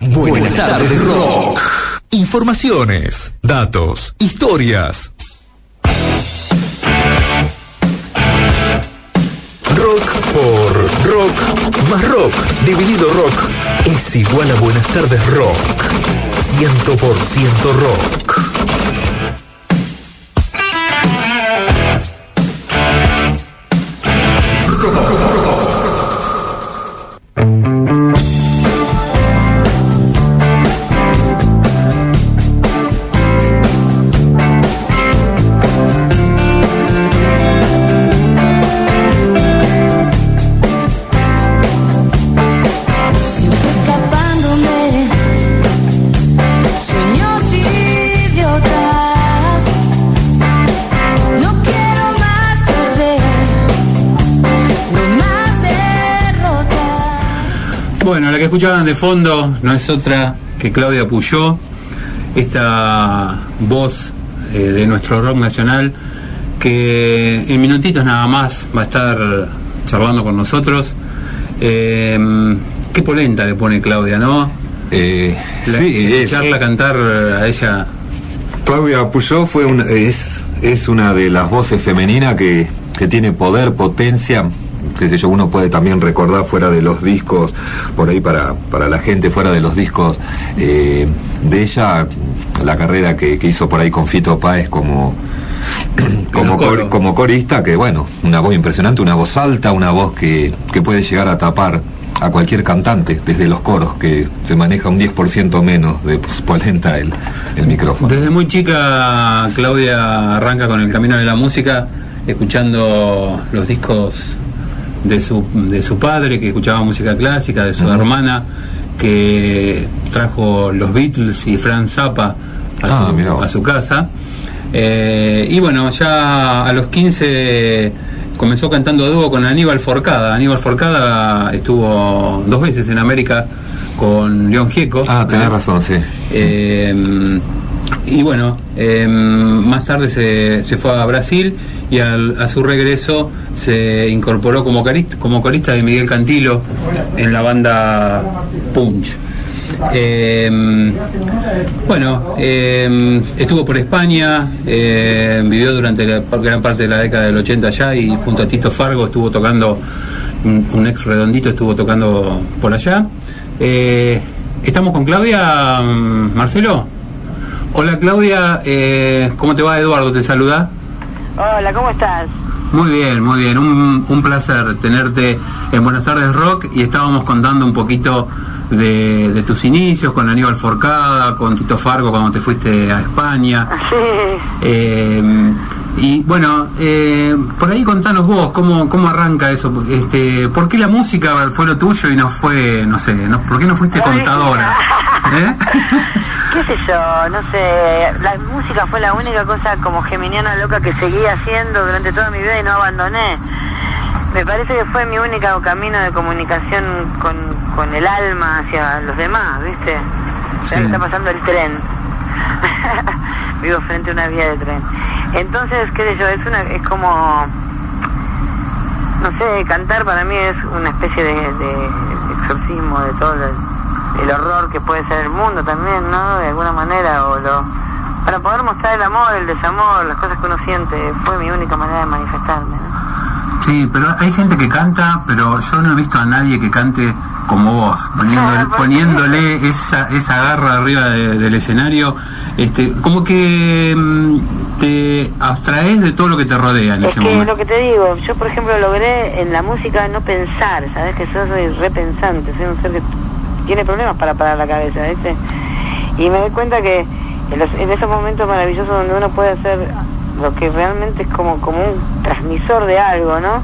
Buenas tardes, rock. Informaciones, datos, historias. Rock por rock más rock dividido rock es igual a Buenas tardes rock. 100% rock. Escuchaban de fondo no es otra que Claudia Puyó, esta voz eh, de nuestro rock nacional, que en minutitos nada más va a estar charlando con nosotros. Eh, qué polenta le pone Claudia, ¿no? Eh, La- sí, es, escucharla cantar a ella. Claudia Puyó fue una, es, es una de las voces femeninas que, que tiene poder, potencia, qué sé yo, uno puede también recordar fuera de los discos, por ahí para, para la gente fuera de los discos eh, de ella, la carrera que, que hizo por ahí con Fito Páez como, cor- como corista, que bueno, una voz impresionante, una voz alta, una voz que, que puede llegar a tapar a cualquier cantante desde los coros, que se maneja un 10% menos de polenta el, el micrófono. Desde muy chica Claudia arranca con el camino de la música, escuchando los discos de su, de su padre, que escuchaba música clásica, de su hermana, que trajo los Beatles y Frank Zappa a, Ah, su, a su casa. Eh, y bueno, ya a los 15 comenzó cantando a dúo con Aníbal Forcada. Aníbal Forcada estuvo dos veces en América con León Gieco. Ah, tenés razón, sí. Eh, y bueno, eh, más tarde se, se fue a Brasil y al- a su regreso se incorporó como, carist- como corista de Miguel Cantilo en la banda Punch. Eh, bueno, eh, estuvo por España, vivió durante la gran parte de la década del 80 allá y junto a Tito Fargo estuvo tocando, un, ex redondito estuvo tocando por allá. Eh, ¿Estamos con Claudia, Marcelo? Hola Claudia, eh, ¿cómo te va? Eduardo te saluda. Hola, ¿cómo estás? Muy bien, muy bien. Un, un placer tenerte en Buenas tardes Rock y estábamos contando un poquito de, de tus inicios con Aníbal Forcada, con Tito Fargo cuando te fuiste a España. Sí. Eh, y bueno, eh, por ahí contanos vos, ¿cómo, cómo arranca eso? Este, ¿Por qué la música fue lo tuyo y no fue, no sé, no, ¿por qué no fuiste contadora? ¿Eh? ¿Qué sé yo? No sé. La música fue la única cosa como geminiana loca que seguí haciendo durante toda mi vida y no abandoné. Me parece que fue mi único camino de comunicación con, con el alma hacia los demás, ¿viste? Sí. Ahí está pasando el tren. Vivo frente a una vía de tren. Entonces, qué sé yo, es una es como no sé, cantar para mí es una especie de, de exorcismo de todo el, el horror que puede ser el mundo también, ¿no? De alguna manera, o lo, para poder mostrar el amor, el desamor, las cosas que uno siente, fue mi única manera de manifestarme, ¿no? Sí, pero hay gente que canta, pero yo no he visto a nadie que cante como vos, poniéndole, ¿por qué? poniéndole esa, esa garra arriba de- del escenario, este, como que mm, te abstraes de todo lo que te rodea en Es ese que momento. lo que te digo, yo por ejemplo logré en la música no pensar, ¿sabes? Que yo soy repensante, soy un ser que tiene problemas para parar la cabeza, ¿viste? Y me doy cuenta que en, los- en esos momentos maravillosos donde uno puede hacer lo que realmente es como, como un transmisor de algo, ¿no?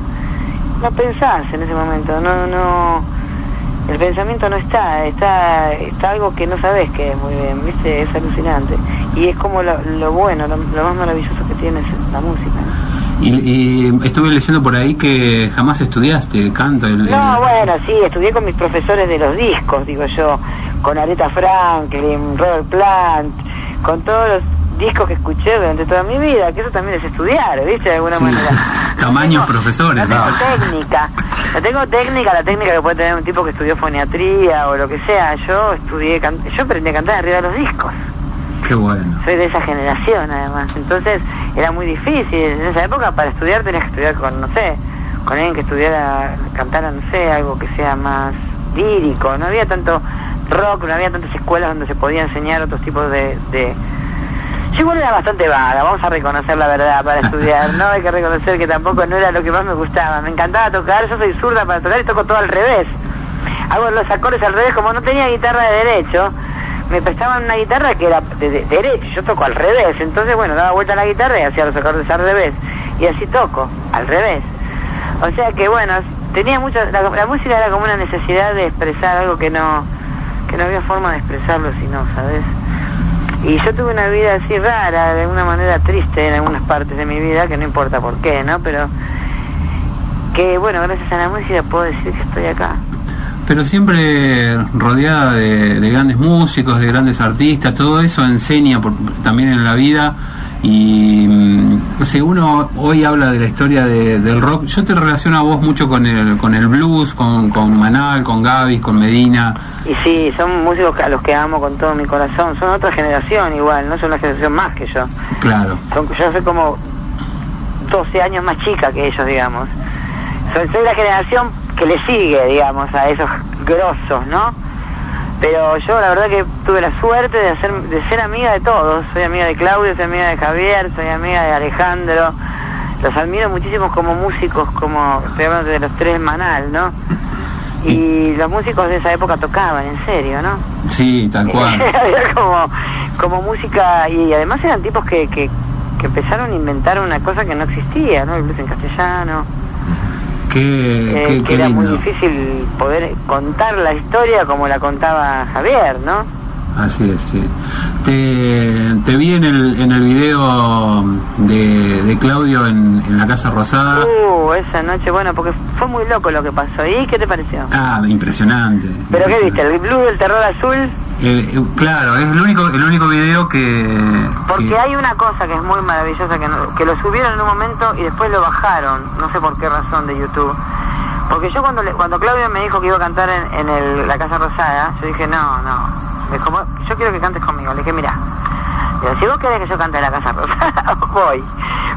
No pensás en ese momento, no, no, el pensamiento no está, está, está algo que no sabes que es muy bien, ¿viste? Es alucinante. Y es como lo, lo bueno, lo, más maravilloso que tiene es la música. Y, y estuve leyendo por ahí que jamás estudiaste canto. el- No, bueno, sí, estudié con mis profesores de los discos, digo yo, con Aretha Franklin, Robert Plant, con todos los discos que escuché durante toda mi vida, que eso también es estudiar, ¿viste? De alguna Sí. manera. Tamaños profesores, No tengo ¿no? técnica, no tengo técnica, la técnica que puede tener un tipo que estudió foniatría o lo que sea. Yo estudié, yo aprendí a cantar arriba de los discos. Soy de esa generación además, entonces era muy difícil. En esa época para estudiar tenías que estudiar con, no sé, con alguien que estudiara, cantara, no sé, algo que sea más lírico. No había tanto rock, no había tantas escuelas donde se podía enseñar otros tipos de... de... Yo igual era bastante vaga, vamos a reconocer la verdad para estudiar, ¿no? Hay que reconocer que tampoco no era lo que más me gustaba. Me encantaba tocar, yo soy zurda para tocar y toco todo al revés. Hago los acordes al revés, como no tenía guitarra de derecho, me prestaban una guitarra que era de, de- derecho, yo toco al revés, entonces bueno, daba vuelta a la guitarra y hacía los acordes al revés, y así toco, al revés. O sea que bueno, tenía mucha, la, música era como una necesidad de expresar algo que no, que no había forma de expresarlo si no, ¿sabes? Y yo tuve una vida así rara, de alguna manera triste en algunas partes de mi vida, que no importa por qué, ¿no? Pero que bueno, gracias a la música puedo decir que estoy acá. Pero siempre rodeada de, de grandes músicos, de grandes artistas, todo eso enseña por- también en la vida. Y mm, no sé, uno hoy habla de la historia de- del rock. Yo te relaciono a vos mucho con el, con el blues, con, con Manal, con Gavis, con Medina. Y sí, son músicos a los que amo con todo mi corazón. Son otra generación igual, no son una generación más que yo. Claro. Son, yo soy como 12 años más chica que ellos, digamos. Soy, soy la generación que le sigue, digamos, a esos grosos, ¿no? Pero yo la verdad que tuve la suerte de, hacer, de ser amiga de todos. Soy amiga de Claudio, soy amiga de Javier, soy amiga de Alejandro. Los admiro muchísimo como músicos, como estoy hablando de los tres Manal, ¿no? Y los músicos de esa época tocaban, en serio, ¿no? Sí, tal cual. Era como, como música, y además eran tipos que, que, que empezaron a inventar una cosa que no existía, ¿no? El blues en castellano, Qué, eh, qué- que qué era muy lindo. difícil poder contar la historia como la contaba Javier, ¿no? Así es, sí. Te, te vi en el, en el video de, de Claudio en, en la Casa Rosada. Uh, esa noche, bueno, porque fue muy loco lo que pasó. ¿Y qué te pareció? Ah, impresionante. ¿Pero qué viste? impresionante. ¿El blues del terror azul? Eh, eh, claro, es el único, el único video que... Porque que- hay una cosa que es muy maravillosa, que, no- que lo subieron en un momento y después lo bajaron, no sé por qué razón de YouTube. Porque yo cuando le- cuando Claudio me dijo que iba a cantar en, en el- la Casa Rosada, yo dije, no, no, me dijo, "Vos- yo quiero que cantes conmigo. Le dije, mira, si vos querés que yo cante en la Casa Rosada, voy.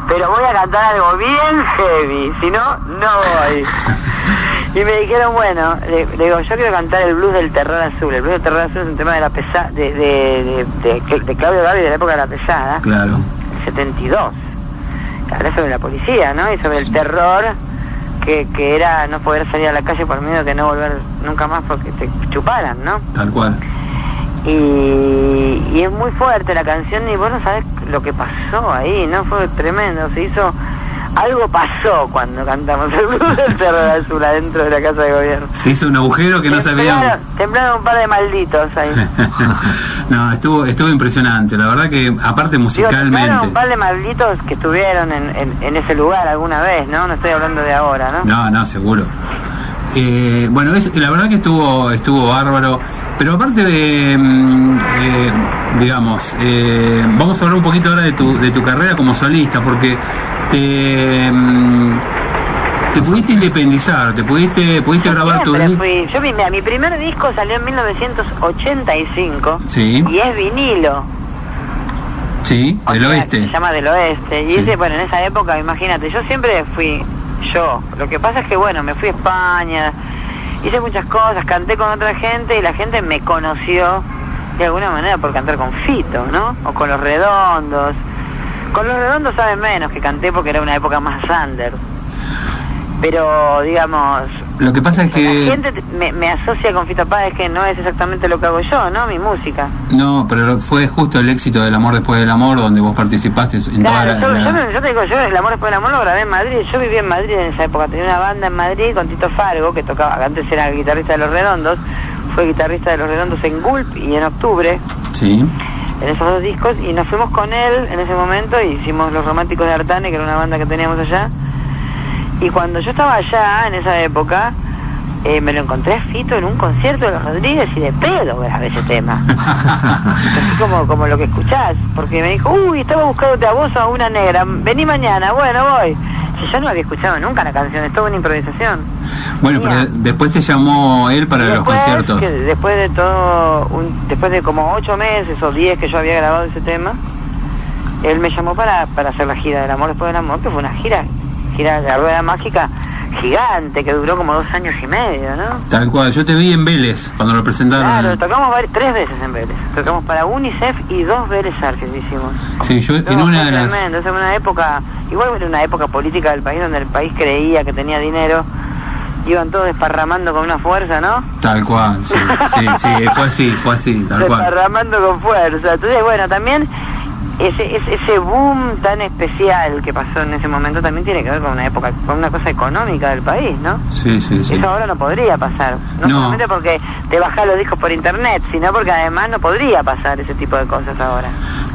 Pero voy a cantar algo bien heavy, si no, no voy. Y me dijeron, bueno, le, le digo, yo quiero cantar el blues del terror azul. El blues del terror azul es un tema de la pesada, de, de, de, de- de Claudio Gaby de la época de la pesada. Claro. 72. Habla sobre la policía, ¿no? Y sobre el terror que, que era no poder salir a la calle por miedo de no volver nunca más porque te chuparan, ¿no? Tal cual. Y, y es muy fuerte la canción y vos no sabés lo que pasó ahí, ¿no? Fue tremendo. Se hizo... Algo pasó cuando cantamos el blues del terror azul adentro de la casa de gobierno. Se hizo un agujero que no sabíamos. Temblaron, temblaron un par de malditos ahí. no, estuvo, estuvo impresionante. La verdad que, aparte Digo, musicalmente. un par de malditos que estuvieron en, en, en ese lugar alguna vez, ¿no? No estoy hablando de ahora, ¿no? No, no, seguro. Eh, bueno, es, la verdad que estuvo estuvo bárbaro, pero aparte de, mm, eh, digamos, eh, vamos a hablar un poquito ahora de tu, de tu carrera como solista, porque te, mm, te pudiste independizar, te pudiste, pudiste grabar tu disco. Yo mira, mi primer disco salió en 1985 Sí. y es vinilo. Sí, O del sea, oeste. Se llama del oeste. Y Sí. ese, bueno, en esa época, imagínate, yo siempre fui yo. Lo que pasa es que, bueno, me fui a España, hice muchas cosas, canté con otra gente y la gente me conoció de alguna manera por cantar con Fito, ¿no? O con Los Redondos. Con Los Redondos saben menos que canté porque era una época más under. Pero, digamos, Lo que pasa es La que... gente te- me, me asocia con Fito Páez que no es exactamente lo que hago yo, ¿no? Mi música. No, pero fue justo el éxito del amor después del amor donde vos participaste en toda Claro, la- yo, la- yo yo te digo, yo El Amor Después del Amor lo grabé en Madrid. Yo viví en Madrid en esa época. Tenía una banda en Madrid con Tito Fargo, que tocaba, antes era guitarrista de Los Redondos. Fue guitarrista de Los Redondos en Gulp y en Octubre, Sí, en esos dos discos. Y nos fuimos con él en ese momento y hicimos Los Románticos de Artane, que era una banda que teníamos allá. Y cuando yo estaba allá, en esa época, eh, me lo encontré a Fito en un concierto de los Rodríguez y de pedo grabé ese tema. Así como, como lo que escuchás, porque me dijo, uy, estaba buscándote a vos a una negra, vení mañana, bueno, voy. Si yo no había escuchado nunca la canción, es toda una improvisación. Bueno, pero después te llamó él para los conciertos. que después de todo, un- después de como ocho meses o diez que yo había grabado ese tema, él me llamó para, para hacer la gira del amor después del amor, que fue una gira, gira de la rueda mágica gigante, que duró como dos años y medio, ¿no? Tal cual, yo te vi en Vélez cuando lo presentaron. Claro, tocamos tres veces en Vélez. Tocamos para UNICEF y dos Vélez Arques hicimos. Sí, yo en una de las... tremendo, es una época, igual era una época política del país donde el país creía que tenía dinero, iban todos desparramando con una fuerza, ¿no? Tal cual, sí, sí, sí, fue así, fue así, tal cual. desparramando con fuerza. Entonces, bueno, también ese, ese, ese boom tan especial que pasó en ese momento también tiene que ver con una época, con una cosa económica del país, ¿no? Sí, sí, sí. Eso ahora no podría pasar. No, No. solamente porque te bajas los discos por internet, sino porque además no podría pasar ese tipo de cosas ahora.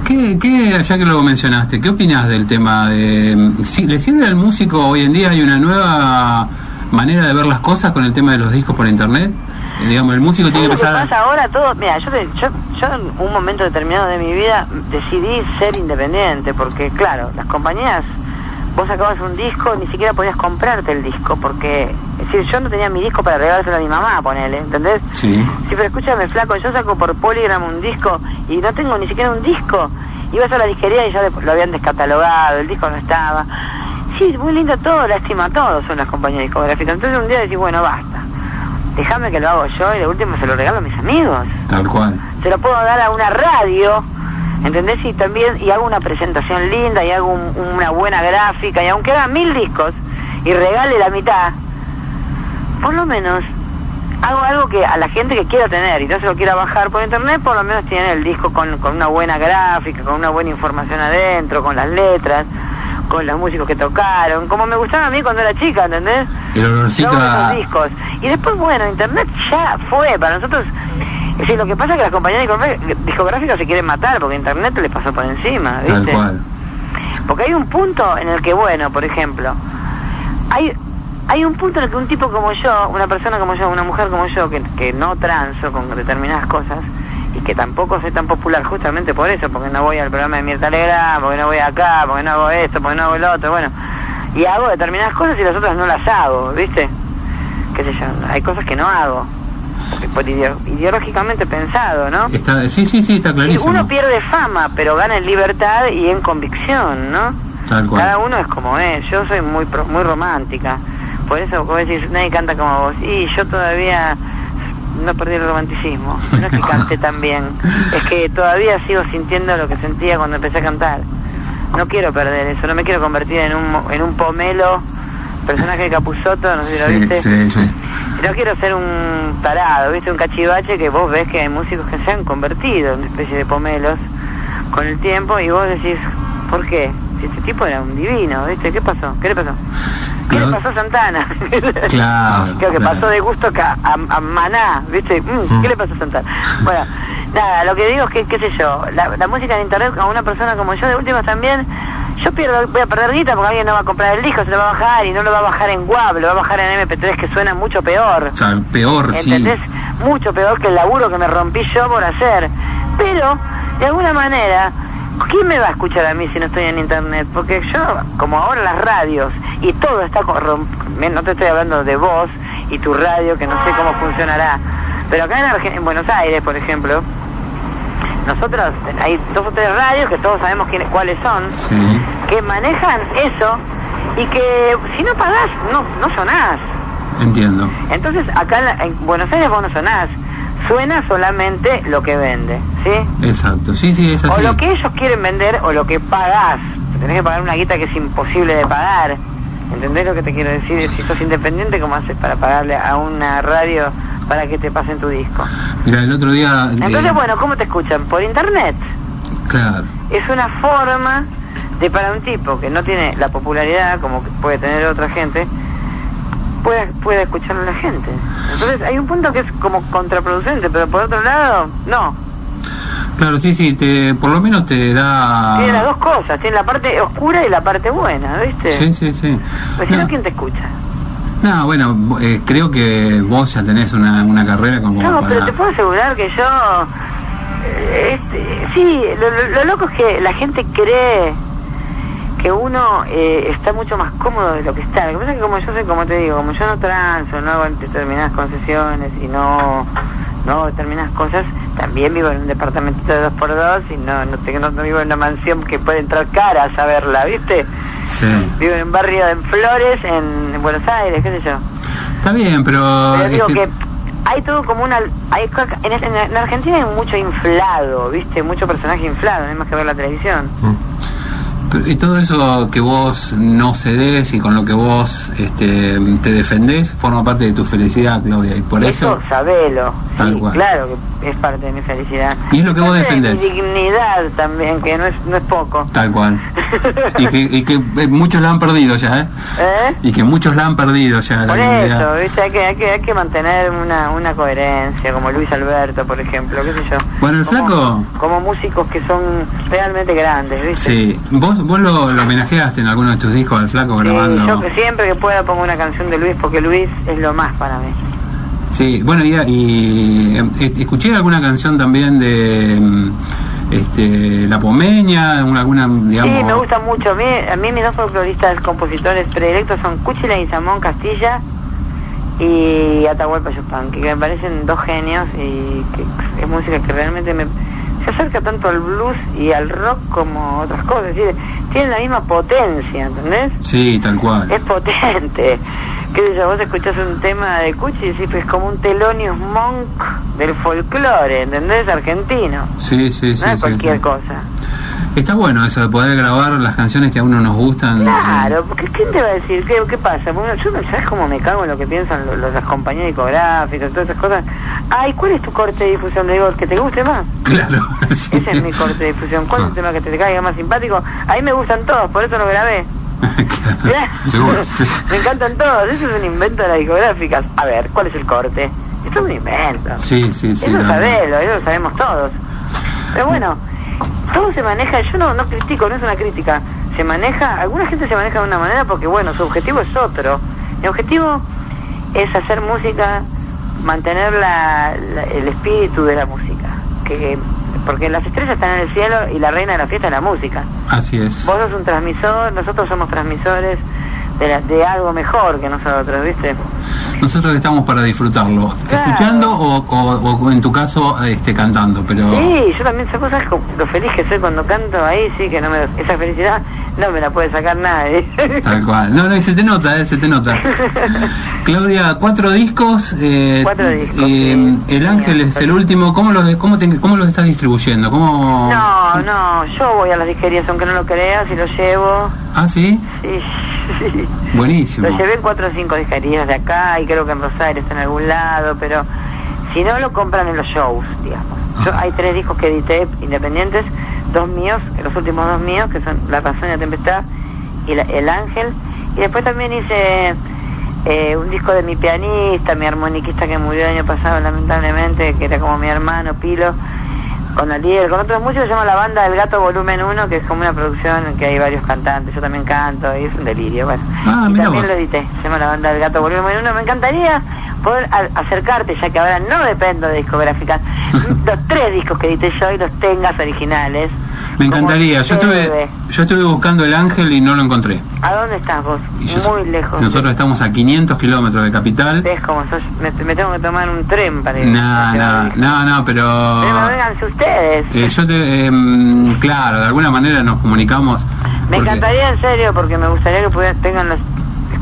¿Qué, qué, ya que lo mencionaste, qué opinas del tema de... Si, ¿Le sirve al músico hoy en día hay una nueva manera de ver las cosas con el tema de los discos por internet? Eh, digamos, el músico tiene que ¿Sabes lo que empezar... pasa ahora? Todo, mira, yo, yo, yo en un momento determinado de mi vida decidí ser independiente, porque claro, las compañías, vos sacabas un disco, ni siquiera podías comprarte el disco, porque, es decir, yo no tenía mi disco para regalárselo a mi mamá, ponele, ¿entendés? Sí. Sí, pero escúchame, flaco, yo saco por Polygram un disco y no tengo ni siquiera un disco. Ibas a la disquería y ya lo habían descatalogado, el disco no estaba. Sí, muy lindo todo, lástima todo son las compañías discográficas. Entonces un día decís, bueno, basta. Déjame que lo hago yo y de último se lo regalo a mis amigos. Tal cual. Se lo puedo dar a una radio, ¿entendés? Y también, y hago una presentación linda y hago un- una buena gráfica y aunque haga mil discos y regale la mitad, por lo menos hago algo que a la gente que quiera tener y no se lo quiera bajar por internet, por lo menos tiene el disco con, con una buena gráfica, con una buena información adentro, con las letras, con los músicos que tocaron, como me gustaba a mí cuando era chica, ¿entendés? El olorcito a... discos. Y después, bueno, internet ya fue, para nosotros... Es decir, lo que pasa es que las compañías discográficas- se quieren matar porque internet le pasó por encima, ¿viste? Tal cual. Porque hay un punto en el que, bueno, por ejemplo, hay hay un punto en el que un tipo como yo, una persona como yo, una mujer como yo, que, que no transo con determinadas cosas y que tampoco soy tan popular justamente por eso, porque no voy al programa de Mirta Legrand, porque no voy acá, porque no hago esto, porque no hago lo otro, bueno, y hago determinadas cosas y las otras no las hago, ¿viste? Qué sé yo, hay cosas que no hago, por ideo- ideológicamente pensado, ¿no? Está, sí, sí, sí, está Y clarísimo. uno pierde fama, pero gana en libertad y en convicción, ¿no? Tal cual. Cada uno es como es. Yo soy muy pro- muy romántica. Por eso, como decís, nadie canta como vos. Y yo todavía no perdí el romanticismo. No es que cante tan bien. Es que todavía sigo sintiendo lo que sentía cuando empecé a cantar. No quiero perder eso. No me quiero convertir en un, en un pomelo, personaje de Capuzoto, no sé si lo Sí, viste. sí, sí. No quiero ser un tarado, ¿viste? Un cachivache que vos ves que hay músicos que se han convertido en una especie de pomelos con el tiempo y vos decís, ¿por qué? Si este tipo era un divino, ¿viste? ¿Qué pasó? ¿Qué le pasó? ¿Qué le pasó a Santana? Claro, Creo que claro. pasó de gusto a, a, a Maná, ¿viste? Mm, ¿Qué le pasó a Santana? Bueno, nada, lo que digo es que, qué sé yo, la, la música en internet a una persona como yo, de últimas también, yo pierdo, voy a perder guita porque alguien no va a comprar el disco, se lo va a bajar y no lo va a bajar en WAV, lo va a bajar en MP3 que suena mucho peor. O sea, peor, sí. ¿Entendés? Mucho peor que el laburo que me rompí yo por hacer. Pero, de alguna manera, ¿quién me va a escuchar a mí si no estoy en internet? Porque yo, como ahora las radios, y todo está corrom- me- no te estoy hablando de vos y tu radio, que no sé cómo funcionará. Pero acá en, Arge- en Buenos Aires, por ejemplo, nosotros hay dos o tres radios que todos sabemos quiénes, cuáles son, Sí. que manejan eso y que si no pagás, no, no sonás. Entiendo. Entonces, acá en, la- en Buenos Aires vos no sonás. Suena solamente lo que vende, ¿sí? Exacto. Sí, sí, es O así. lo que ellos quieren vender o lo que pagás. Tenés que pagar una guita que es imposible de pagar. ¿Entendés lo que te quiero decir? Si sos independiente, ¿cómo haces para pagarle a una radio para que te pasen tu disco? Mira, el otro día. eh, Entonces, bueno, ¿cómo te escuchan? Por internet. Claro. Es una forma de para un tipo que no tiene la popularidad como que puede tener otra gente, pueda, pueda escucharlo la gente. Entonces hay un punto que es como contraproducente, pero por otro lado, no. Claro, sí, sí, te, por lo menos te da. Tiene las dos cosas, tiene la parte oscura y la parte buena, ¿viste? Sí, sí, sí. Pues si no, ¿quién te escucha? no, bueno, eh, creo que vos ya tenés una, una carrera como No, para... pero te puedo asegurar que yo... eh, este, sí, lo, lo- lo loco es que la gente cree que uno eh, está mucho más cómodo de lo que está. Lo que pasa es que como yo sé, como te digo, como yo no transo, no hago determinadas concesiones y no, no hago determinadas cosas, también vivo en un departamentito de dos por dos y no, no, tengo, no vivo en una mansión que puede entrar caras a verla, ¿viste? Sí. Vivo en un barrio en Flores, en, en Buenos Aires, qué sé yo. Está bien, pero... Pero digo este, que hay todo como una... Hay, en, en- en Argentina hay mucho inflado, ¿viste? Mucho personaje inflado, no hay más que ver la televisión. pero- Y todo eso que vos no cedés y con lo que vos este, te defendés forma parte de tu felicidad, Claudia, y por eso... Eso, sabelo. Tal Sí, cual. claro que es parte de mi felicidad. Y es lo que vos Parte de defendés. Mi dignidad también, que no es, no es poco. Tal cual. Y que, y que eh, muchos la han perdido ya, ¿eh? ¿Eh? Y que muchos la han perdido ya. la Por dignidad. eso, ¿viste? Hay que, hay que, hay que mantener una, una coherencia, como Luis Alberto, por ejemplo, qué sé yo. Bueno, el Como- flaco- Como músicos que son realmente grandes, ¿viste? Sí, vos, vos lo, lo homenajeaste en alguno de tus discos al flaco Sí, grabando. yo que siempre que pueda pongo una canción de Luis porque Luis es lo más para mí. Sí, bueno, y, y, eh, escuché alguna canción también de mm, este, La Pomeña, alguna, alguna, digamos... Sí, me gusta mucho. A mí, a mí mis dos folcloristas compositores predilectos son Cuchila y Samón Castilla y Atahualpa Yupanqui, que me parecen dos genios y que es música que realmente me se acerca tanto al blues y al rock como otras cosas. Es decir, tienen la misma potencia, ¿entendés? Sí, tal cual. Es potente. ¿Qué sé yo? Vos escuchás un tema de Cuchi y decís, pues es como un Thelonious Monk del folclore, ¿entendés? Argentino. Sí, sí, sí. no es sí, cualquier sí. cosa. Está bueno eso de poder grabar las canciones que a uno nos gustan. Claro, porque ¿quién te va a decir? ¿Qué, qué pasa? Bueno, yo, ¿sabes cómo me cago en lo que piensan los, los- las compañías discográficas, todas esas cosas? Ay, ¿cuál es tu corte de difusión? Le digo, el que te guste más. Claro, sí. Ese es mi corte de difusión. ¿Cuál es el tema que te caiga más simpático? A mí me gustan todos, por eso lo grabé. Seguro, sí. me encantan todos. Eso es un invento de las discográficas. A ver, ¿cuál es el corte? Esto es un invento. Sí, sí, sí. Eso sabelo, eso lo sabemos todos. Pero bueno, todo se maneja, yo no, no critico, no es una crítica. Se maneja, alguna gente se maneja de una manera porque, bueno, su objetivo es otro. Mi objetivo es hacer música, mantener la, la- el espíritu de la música. Que, porque las estrellas están en el cielo y la reina de la fiesta es la música. Así es. Vos sos un transmisor, nosotros somos transmisores de, la- de algo mejor que nosotros, ¿viste? Nosotros estamos para disfrutarlo, Claro. escuchando o, o- o en tu caso este cantando, pero Sí, yo también, ¿sabes ¿sabes cómo- lo feliz que soy cuando canto? Ahí sí que no me... Esa felicidad no me la puede sacar nadie. tal cual. No, no, y se te nota, eh, se te nota. Claudia, cuatro discos. eh, Cuatro discos, eh, sí. el Ángel es el último. ¿Cómo los, cómo te- cómo los estás distribuyendo? ¿Cómo? No, no, yo voy a las disquerías aunque no lo creas y lo llevo. Ah, sí. Sí, sí. Buenísimo. Lo llevé en cuatro o cinco disquerías de acá y creo que en Rosario está en algún lado, pero si no lo compran en los shows, digamos. Yo, hay tres discos que edité independientes, dos míos, los últimos dos míos, que son La Razón y la Tempestad y la- El Ángel. Y después también hice eh, un disco de mi pianista, mi armoniquista que murió el año pasado lamentablemente, que era como mi hermano Pilo, con Aliel, con otros músicos, se llama La Banda del Gato Volumen 1, que es como una producción en que hay varios cantantes, yo también canto, y es un delirio, bueno. Ah, y también vos. lo edité, se llama La Banda del Gato Volumen 1, me encantaría poder acercarte, ya que ahora no dependo de discográficas, los tres discos que edité yo y los tengas originales. Me encantaría. Yo estuve, yo estuve buscando el Ángel y no lo encontré. ¿A dónde estás vos? Yo- Muy lejos. Nosotros estamos a 500 kilómetros de capital. ¿Ves cómo sos? Me, me tengo que tomar un tren para ir. No, no, no, no, pero. Pero vénganse ustedes. Eh, yo te, em, claro, de alguna manera nos comunicamos. Me porque- encantaría en serio porque me gustaría que pudieran, tengan los,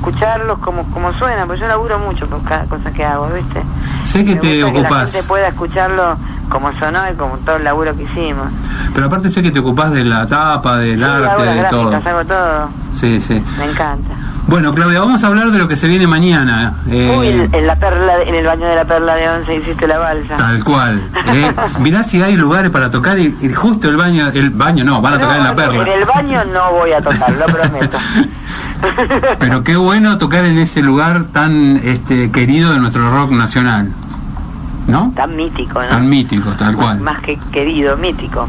escucharlos como, como suenan, porque yo laburo mucho por cada cosa que hago, ¿viste? Sé que Me te gusta Que la gente pueda escucharlo como sonó y como todo el laburo que hicimos. pero aparte sé que te ocupás de la tapa, del Sí, arte, de todo. gráficas, hago todo, Sí, sí. me encanta. Bueno, Claudia, vamos a hablar de lo que se viene mañana. eh, Uy, en, en la perla, en el baño de la perla de once hiciste la balsa. Tal cual. eh. Mirá si hay lugares para tocar y, y justo el baño, el baño no, van a tocar en la perla. En el baño no voy a tocar, lo prometo. Pero qué bueno tocar en ese lugar tan este, querido de nuestro rock nacional. ¿No? Tan mítico, ¿no? Tan mítico, tal cual. Más que querido, mítico.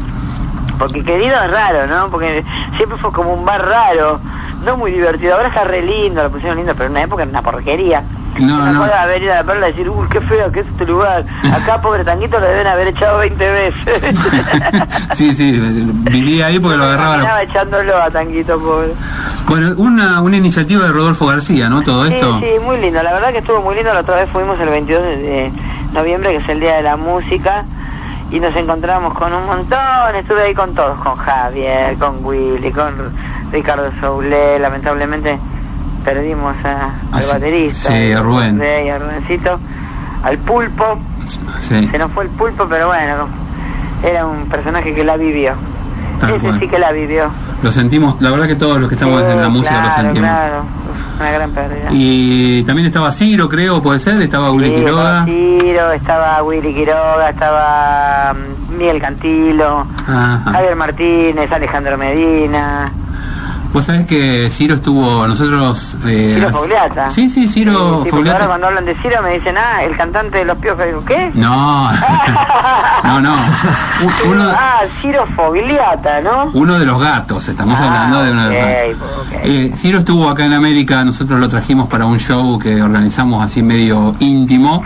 Porque querido es raro, ¿no? Porque siempre fue como un bar raro, no muy divertido. Ahora está re lindo, lo pusieron lindo, pero en una época era una porquería. No, me no. acuerdo de ido a la perla y decir, uy, qué feo que es este lugar. Acá, pobre tanguito, lo deben haber echado 20 veces. sí, sí, vivía ahí porque lo agarraba. la- Estaba echándolo a tanguito, pobre. Bueno, una, una iniciativa de Rodolfo García, ¿no? Todo esto. Sí, sí, muy lindo. La verdad que estuvo muy lindo. La otra vez fuimos el 22 de, de noviembre, que es el Día de la Música, y nos encontramos con un montón. Estuve ahí con todos, con Javier, con Willy, con Ricardo Soule. Lamentablemente perdimos a- Ah, al baterista. Sí, a Rubén. A Rubencito. Al Pulpo. Sí, Se nos fue el Pulpo, pero bueno, era un personaje que la vivió. Tal Ese cual. sí que la vivió. lo sentimos, la verdad que todos los que estamos Sí, en la música claro, lo sentimos. Claro, una gran pérdida. Y también estaba Ciro, creo, puede ser, estaba Willy Sí, Quiroga. estaba Ciro, estaba Willy Quiroga, estaba mm, Miguel Cantilo, Ajá. Javier Martínez, Alejandro Medina. Vos sabés que Ciro estuvo, nosotros... Eh, Ciro Fogliata. Sí, sí, Ciro Sí, Fogliata. ahora cuando hablan de Ciro me dicen, ah, el cantante de los piojos. Digo, ¿qué? No, no, no. Uno, Ah, Ciro Fogliata, ¿no? uno de los gatos, estamos Ah, hablando de uno de los gatos. ok. Eh, Ciro estuvo acá en América, nosotros lo trajimos para un show que organizamos así medio íntimo.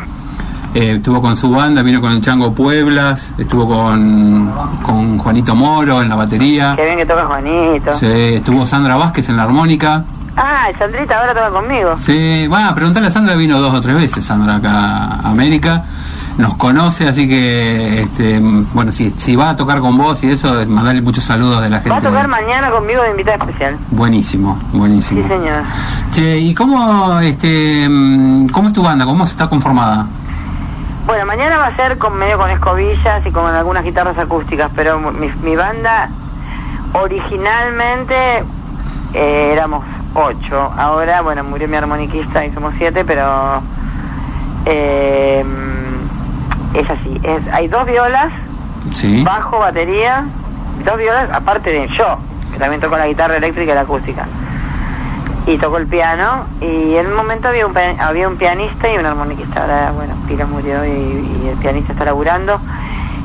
Eh, estuvo con su banda, vino con el Chango Pueblas, estuvo con, con Juanito Moro en la batería. Qué bien que toca Juanito. Sí, estuvo Sandra Vázquez en la armónica. Ah, Sandrita ahora toca conmigo. Sí, va, preguntarle a Sandra, vino dos o tres veces Sandra acá a América. Nos conoce, así que, este, bueno, si, si va a tocar con vos y eso, mandarle muchos saludos de la gente. Va a tocar mañana conmigo de invitada especial. Buenísimo, buenísimo. Sí, señor. Che, ¿y cómo, este, mm, cómo es tu banda? ¿Cómo está conformada? Bueno, mañana va a ser con medio con escobillas y con algunas guitarras acústicas, pero mi, mi banda originalmente eh, éramos ocho. Ahora, bueno, murió mi armoniquista y somos siete, pero eh, es así. Es, hay dos violas, Sí. bajo, batería, dos violas, aparte de yo, que también toco la guitarra eléctrica y la acústica. Y toco el piano, y en un momento había un, había un pianista y un armoniquista. Ahora, bueno, Pira murió y, y el pianista está laburando,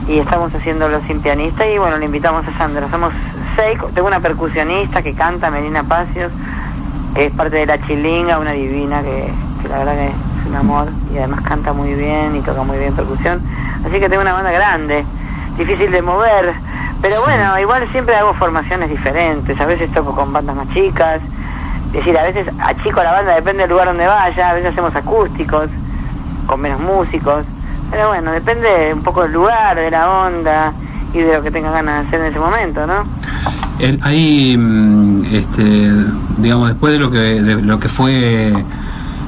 y estamos haciéndolo sin pianista, y bueno, le invitamos a Sandra. Somos seis, tengo una percusionista que canta, Melina Pacios, es parte de la chilinga, una divina que, que la verdad que es un amor, y además canta muy bien y toca muy bien percusión. Así que tengo una banda grande, difícil de mover, pero bueno, igual siempre hago formaciones diferentes, a veces toco con bandas más chicas, es decir, a veces achico la banda, depende del lugar donde vaya, a veces hacemos acústicos, con menos músicos, pero bueno, depende un poco del lugar, de la onda y de lo que tenga ganas de hacer en ese momento, ¿no? El- ahí, mm, este, digamos, después de lo que, de lo que fue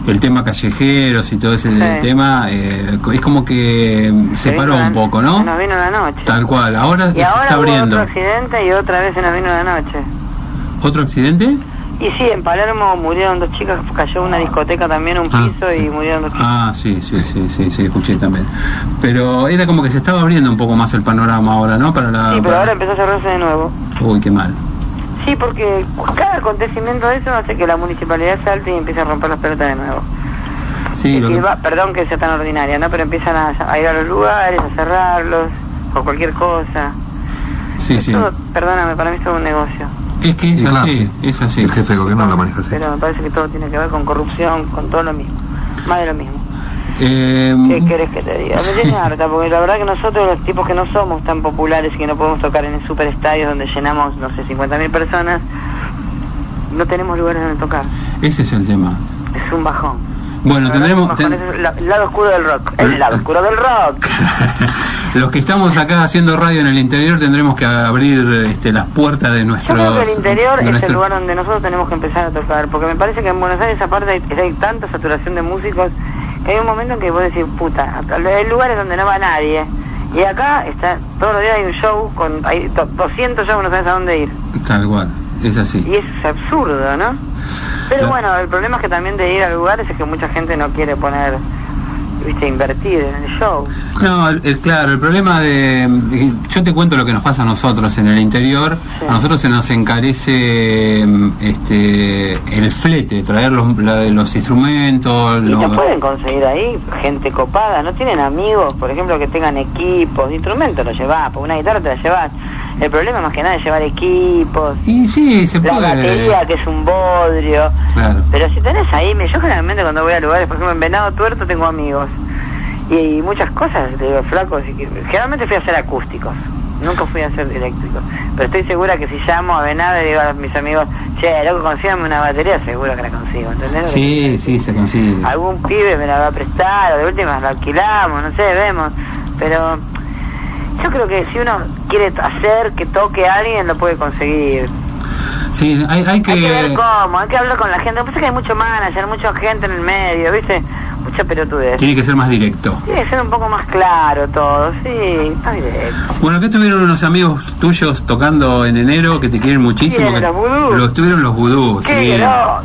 el tema callejeros y todo ese Sí. tema, eh, es como que se paró la- un poco, Se ¿no? nos vino la noche. Tal cual. Ahora Y se ahora está hubo abriendo. otro accidente y otra vez se nos vino la noche. ¿Otro accidente? Y sí, en Palermo murieron dos chicas, cayó una discoteca también, un Ah, piso y murieron dos chicas. Ah, sí, sí, sí, sí, sí, escuché también. Pero era como que se estaba abriendo un poco más el panorama ahora, ¿no? Para la. sí, pero para- ahora empezó a cerrarse de nuevo. Uy, qué mal. Sí, porque cada acontecimiento de eso hace que la municipalidad salte y empiece a romper las pelotas de nuevo. Sí, lo que- va- perdón que sea tan ordinaria, ¿no? Pero empiezan a, a ir a los lugares, a cerrarlos, por cualquier cosa. sí, sí. Perdóname, para mí es todo un negocio. Es que es así, sí. es así. El jefe de gobierno lo maneja así. Pero me parece que todo tiene que ver con corrupción, con todo lo mismo. Más de lo mismo. Eh, ¿Qué querés que te diga? Me tiene harta, porque la verdad que nosotros, los tipos que no somos tan populares y que no podemos tocar en superestadios donde llenamos, no sé, 50.000 personas, no tenemos lugares donde tocar. ese es el tema. Es un bajón. Bueno, tendremos. ten- es el lado oscuro del rock. El lado oscuro del rock. Los que estamos acá haciendo radio en el interior tendremos que abrir este, las puertas de Yo nuestro. creo que el interior es el lugar donde nosotros tenemos que empezar a tocar, porque me parece que en Buenos Aires aparte hay, hay tanta saturación de músicos que hay un momento en que vos decís, puta, hay lugares donde no va nadie. Y acá está, todos los días hay un show, con hay to- 200 shows, no sabes a dónde ir. Tal cual. es así. Y eso es absurdo, ¿no? Pero Claro. bueno, el problema es que también de ir a lugares es que mucha gente no quiere poner, viste, invertir en el show. No, el- el- claro, el problema de... Yo te cuento lo que nos pasa a nosotros en el interior. Sí. A nosotros se nos encarece mm, este, el flete, traer los, la- los instrumentos. Y los- te pueden conseguir ahí gente copada, no tienen amigos, por ejemplo, que tengan equipos, instrumentos los llevas, porque una guitarra te la llevas. El problema más que nada es llevar equipos, Y sí, se la puede... batería que es un bodrio. Claro. Pero si tenés ahí, yo generalmente cuando voy a lugares, por ejemplo en Venado Tuerto tengo amigos. Y, muchas cosas, te digo, flacos. Y que, generalmente fui a hacer acústicos, nunca fui a hacer eléctricos. Pero estoy segura que si llamo a Venado y digo a mis amigos, che, loco, consígame una batería, seguro que la consigo, ¿entendés? Sí, sí, se consigue. Algún pibe me la va a prestar, o de última la alquilamos, no sé, vemos. Pero yo creo que si uno quiere hacer que toque a alguien, lo puede conseguir. Sí, hay, hay que... Hay que ver cómo, hay que hablar con la gente. Lo que pasa es que hay mucho manager, mucha gente en el medio, ¿viste? Mucha pelotudez. Tiene que ser más directo. Tiene que ser un poco más claro todo, sí, más directo. Bueno, acá estuvieron unos amigos tuyos tocando en enero que te quieren muchísimo. ¿Quién, que- los vudús? Los tuvieron los vudús, ¿Qué? sí. No,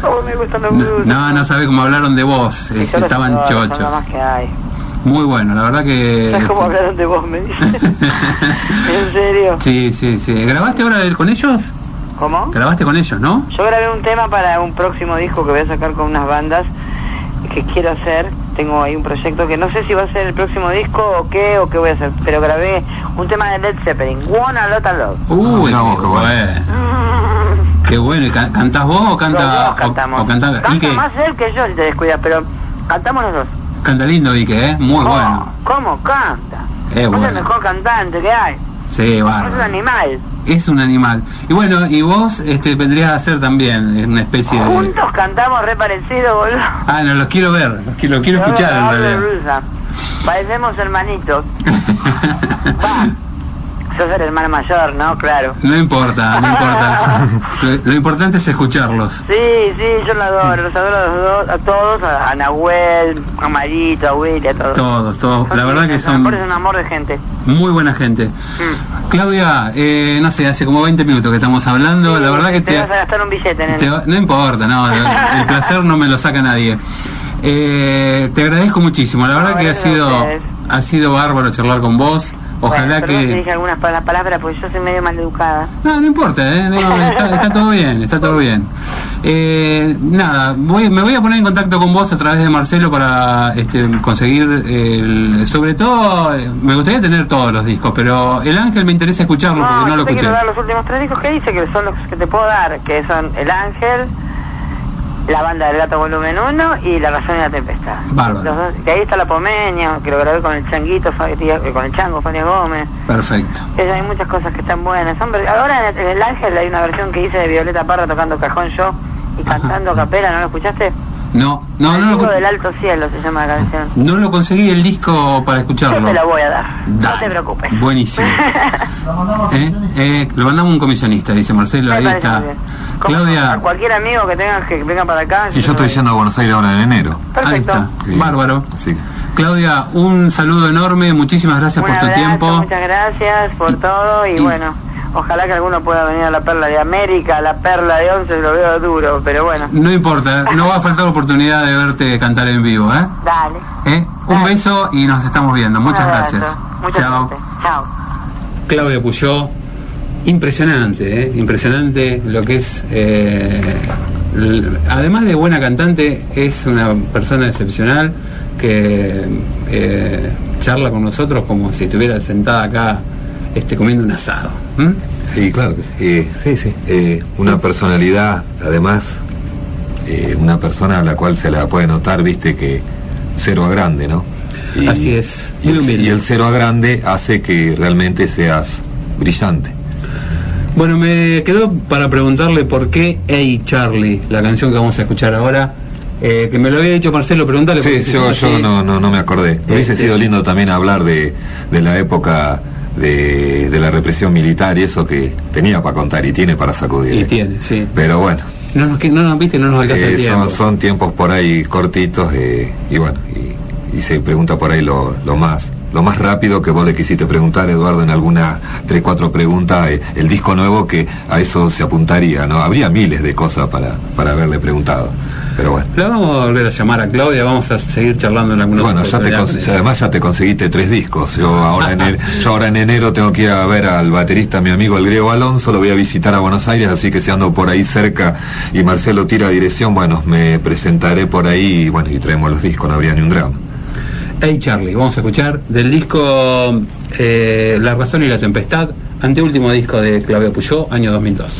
cómo me gustan los No, no, no sabe cómo hablaron de vos, Sí, eh, estaban chochos. más que hay. Muy bueno, la verdad que... ¿Sabes cómo hablaron de vos, me dice? ¿En serio? Sí, sí, sí. ¿Grabaste ahora con ellos? ¿Cómo? Grabaste con ellos, ¿no? Yo grabé un tema para un próximo disco que voy a sacar con unas bandas que quiero hacer. Tengo ahí un proyecto que no sé si va a ser el próximo disco o qué o qué voy a hacer, pero grabé un tema de Led Zeppelin, Wanna Lot a Love. Uy, mirá vos, qué bueno. Qué bueno. ¿Y ca- ¿Cantás vos o Los canta, dos cantamos. o, o canta, más él que yo si te descuidas, pero cantamos los dos. Canta lindo, Ike, ¿eh? Muy Oh, bueno. ¿Cómo canta? Es es bueno. el mejor cantante que hay. Sí, Es un animal. Es un animal. Y bueno, y vos este, vendrías a ser también una especie de... Juntos cantamos re parecido, boludo. Ah, no, los quiero ver, los quiero, los quiero escuchar en realidad. realidad. Parecemos hermanitos. Va. Sos el hermano mayor, ¿no? Claro. No importa, no importa. Lo, lo importante es escucharlos. Sí, sí, yo lo adoro, los adoro a los dos, a todos, a, a Nahuel, a Marito, a Willy, a todos. Todos, todos. Son La verdad que son amor, es un amor de gente. muy buena gente. Mm. Claudia, eh, no sé, hace como 20 minutos que estamos hablando. La verdad que te te... vas a gastar un billete, te va- no importa, no, el placer no me lo saca nadie. Eh, te agradezco muchísimo. La verdad No, que ha sido, ha sido bárbaro charlar con vos. Ojalá bueno, que... dije algunas pala- palabras porque yo soy medio maleducada. No, no importa, ¿eh? No, está, está todo bien, está todo bien. Eh, nada, voy, me voy a poner en contacto con vos a través de Marcelo para este, conseguir, el, sobre todo, eh, me gustaría tener todos los discos, pero El Ángel me interesa escucharlo porque no yo lo te escuché. quiero dar los últimos tres discos que dice que son los que te puedo dar, que son El Ángel, La Banda del Gato Volumen 1 y La Razón y la Tempestad. Bárbaro. Los dos, que ahí está La Pomeña, que lo grabé con el Changuito, eh, con el Chango, Fania Gómez. Perfecto. Es- hay muchas cosas que están buenas. Son ahora en el, Ángel hay una versión que hice de Violeta Parra tocando cajón yo y cantando a capela, ¿no lo escuchaste? No, no, no lo, del Alto Cielo se llama la canción. no lo conseguí el disco para escucharlo. Yo te lo voy a dar, no te preocupes. Buenísimo. ¿Eh? Eh, lo mandamos un comisionista, dice Marcelo, Me ahí está. Como A Claudia, cualquier amigo que tengan que venga para acá. Y yo estoy yendo a Buenos Aires ahora en enero. ahí Perfecto. está. Sí. Bárbaro. Sí. Claudia, un saludo enorme, muchísimas gracias Un por tu tiempo. Muchas gracias por todo y, y- bueno, ojalá que alguno pueda venir a la Perla de América, a la Perla de Once, lo veo duro, pero bueno, No importa, no va a faltar oportunidad de verte cantar en vivo, ¿eh? dale. ¿Eh? Un Dale. beso y nos estamos viendo. Muchas gracias. Mucha Chao. suerte. Chao. Claudia Puyó, impresionante, ¿eh? impresionante lo que es. eh, además de buena cantante, es una persona excepcional que eh, charla con nosotros como si estuviera sentada acá este, comiendo un asado. ¿M? Sí, claro que sí. Eh, sí, sí. Eh, una personalidad, además, eh, una persona a la cual se la puede notar, viste, que cero a grande, ¿no? Así es, Y muy el, humilde. y el cero a grande hace que realmente seas brillante. Bueno, me quedó para preguntarle por qué Hey Charlie, la canción que vamos a escuchar ahora, eh, que me lo había dicho Marcelo, preguntarle Sí, yo, yo no, no, no me acordé. Hubiese Este- sido lindo también hablar de, de la época de, de la represión militar y eso que tenía para contar y tiene para sacudir. Y tiene, sí. Pero bueno, No nos, que- no nos viste, no nos alcanza el eh, tiempo. son, son tiempos por ahí cortitos eh, y bueno, y, y se pregunta por ahí lo, lo más lo más rápido que vos le quisiste preguntar, Eduardo, en algunas tres, cuatro preguntas, eh, el disco nuevo que a eso se apuntaría, ¿no? Habría miles de cosas para, para haberle preguntado. Pero bueno. La vamos a volver a llamar a Claudia, vamos a seguir charlando en algunos Bueno, ya te además ya te conseguiste tres discos. Yo ahora, en el- yo ahora en enero tengo que ir a ver al baterista, mi amigo el griego Alonso, lo voy a visitar a Buenos Aires, así que si ando por ahí cerca y Marcelo tira dirección, bueno, me presentaré por ahí y bueno, y traemos los discos, no habría ni un drama. Hey Charlie, vamos a escuchar del disco eh, La razón y la tempestad, anteúltimo disco de Claudio Puyó, año 2002.